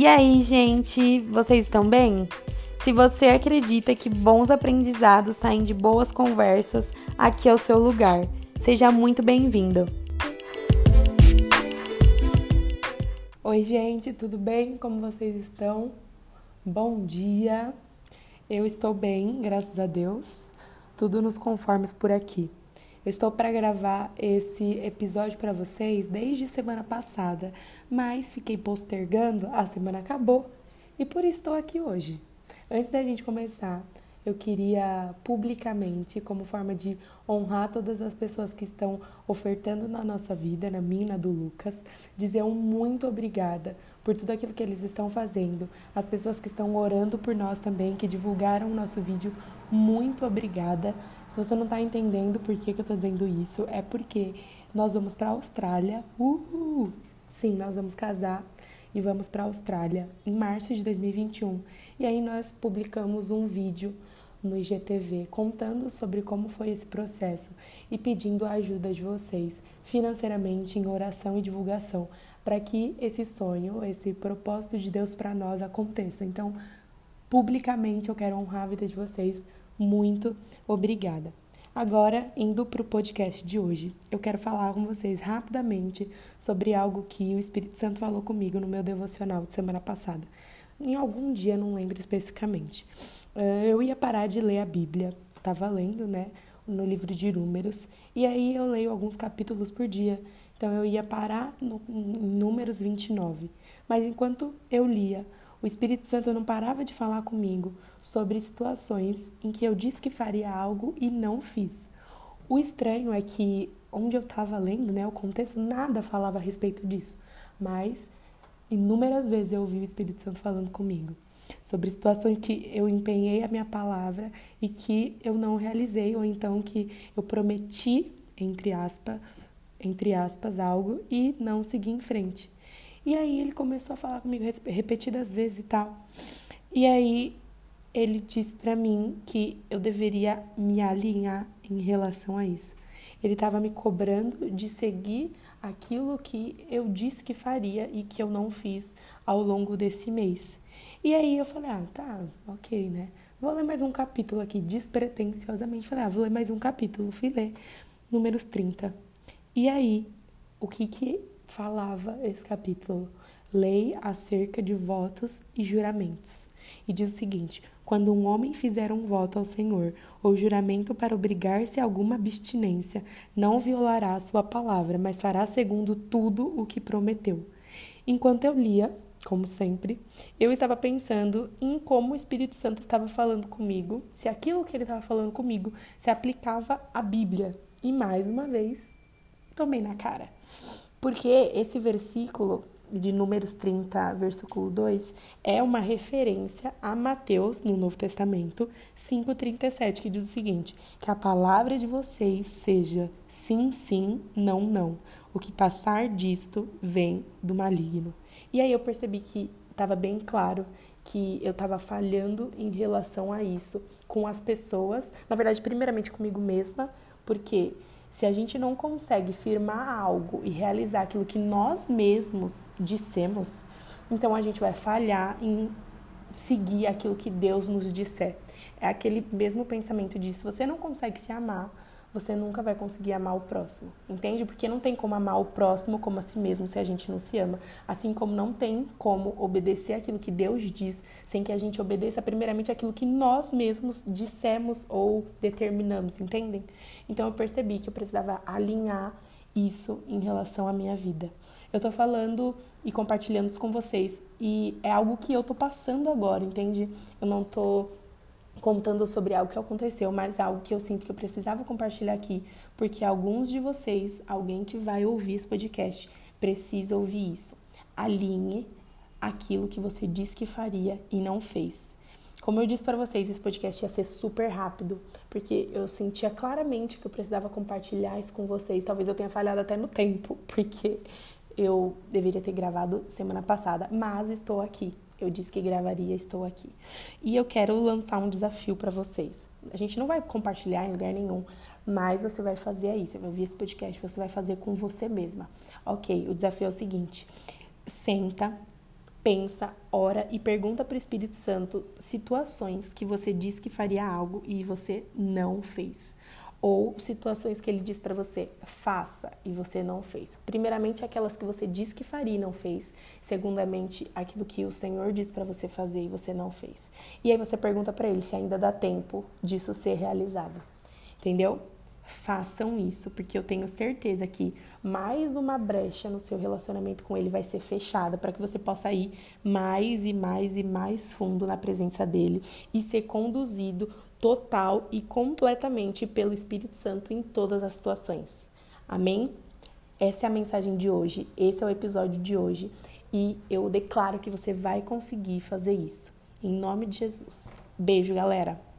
E aí, gente, vocês estão bem? Se você acredita que bons aprendizados saem de boas conversas, aqui é o seu lugar. Seja muito bem-vindo. Oi, gente, tudo bem? Como vocês estão? Bom dia. Eu estou bem, graças a Deus. Tudo nos conformes por aqui. Eu estou para gravar esse episódio para vocês desde semana passada, mas fiquei postergando, a semana acabou e por isso estou aqui hoje. Antes da gente começar, eu queria publicamente, como forma de honrar todas as pessoas que estão ofertando na nossa vida, na minha na do Lucas, dizer um muito obrigada por tudo aquilo que eles estão fazendo. As pessoas que estão orando por nós também, que divulgaram o nosso vídeo, muito obrigada. Se você não está entendendo por que, que eu estou dizendo isso, é porque nós vamos para a Austrália. Uhul! Sim, nós vamos casar e vamos para a Austrália em março de 2021. E aí nós publicamos um vídeo no IGTV contando sobre como foi esse processo e pedindo a ajuda de vocês financeiramente em oração e divulgação para que esse sonho, esse propósito de Deus para nós aconteça. Então, publicamente eu quero honrar a vida de vocês. Muito obrigada. Agora, indo para o podcast de hoje, eu quero falar com vocês rapidamente sobre algo que o Espírito Santo falou comigo no meu devocional de semana passada. Em algum dia, não lembro especificamente. Eh, eu ia parar de ler a Bíblia, estava lendo, né, no livro de Números, e aí eu leio alguns capítulos por dia. Então eu ia parar no em Números 29. Mas enquanto eu lia, o Espírito Santo não parava de falar comigo sobre situações em que eu disse que faria algo e não fiz. O estranho é que onde eu estava lendo, né, o contexto, nada falava a respeito disso, mas inúmeras vezes eu ouvi o Espírito Santo falando comigo sobre situações que eu empenhei a minha palavra e que eu não realizei ou então que eu prometi entre aspas, entre aspas algo e não segui em frente. E aí ele começou a falar comigo repetidas vezes e tal. E aí ele disse para mim que eu deveria me alinhar em relação a isso. Ele estava me cobrando de seguir aquilo que eu disse que faria e que eu não fiz ao longo desse mês. E aí eu falei: "Ah, tá, OK, né? Vou ler mais um capítulo aqui despretensiosamente". Falei: "Ah, vou ler mais um capítulo". Fui ler números 30. E aí, o que que falava esse capítulo, lei acerca de votos e juramentos. E diz o seguinte: quando um homem fizer um voto ao Senhor ou juramento para obrigar-se a alguma abstinência, não violará a sua palavra, mas fará segundo tudo o que prometeu. Enquanto eu lia, como sempre, eu estava pensando em como o Espírito Santo estava falando comigo, se aquilo que ele estava falando comigo se aplicava à Bíblia. E mais uma vez, tomei na cara. Porque esse versículo de Números 30, versículo 2, é uma referência a Mateus, no Novo Testamento, 5,37, que diz o seguinte: que a palavra de vocês seja sim, sim, não, não. O que passar disto vem do maligno. E aí eu percebi que estava bem claro que eu estava falhando em relação a isso com as pessoas, na verdade, primeiramente comigo mesma, porque se a gente não consegue firmar algo e realizar aquilo que nós mesmos dissemos, então a gente vai falhar em seguir aquilo que Deus nos disser. É aquele mesmo pensamento de se você não consegue se amar, você nunca vai conseguir amar o próximo, entende? Porque não tem como amar o próximo como a si mesmo se a gente não se ama. Assim como não tem como obedecer aquilo que Deus diz sem que a gente obedeça primeiramente aquilo que nós mesmos dissemos ou determinamos, entendem? Então eu percebi que eu precisava alinhar isso em relação à minha vida. Eu tô falando e compartilhando isso com vocês e é algo que eu tô passando agora, entende? Eu não tô contando sobre algo que aconteceu, mas algo que eu sinto que eu precisava compartilhar aqui, porque alguns de vocês, alguém que vai ouvir esse podcast, precisa ouvir isso. Alinhe aquilo que você disse que faria e não fez. Como eu disse para vocês, esse podcast ia ser super rápido, porque eu sentia claramente que eu precisava compartilhar isso com vocês. Talvez eu tenha falhado até no tempo, porque eu deveria ter gravado semana passada, mas estou aqui eu disse que gravaria, estou aqui. E eu quero lançar um desafio para vocês. A gente não vai compartilhar em lugar nenhum, mas você vai fazer aí. Você vai ouvir esse podcast, você vai fazer com você mesma. Ok, o desafio é o seguinte: senta pensa, ora e pergunta para o Espírito Santo situações que você disse que faria algo e você não fez. Ou situações que ele diz para você, faça e você não fez. Primeiramente, aquelas que você disse que faria e não fez. Segundamente, aquilo que o Senhor disse para você fazer e você não fez. E aí você pergunta para ele se ainda dá tempo disso ser realizado. Entendeu? Façam isso, porque eu tenho certeza que mais uma brecha no seu relacionamento com ele vai ser fechada para que você possa ir mais e mais e mais fundo na presença dele e ser conduzido total e completamente pelo Espírito Santo em todas as situações. Amém? Essa é a mensagem de hoje, esse é o episódio de hoje e eu declaro que você vai conseguir fazer isso. Em nome de Jesus. Beijo, galera!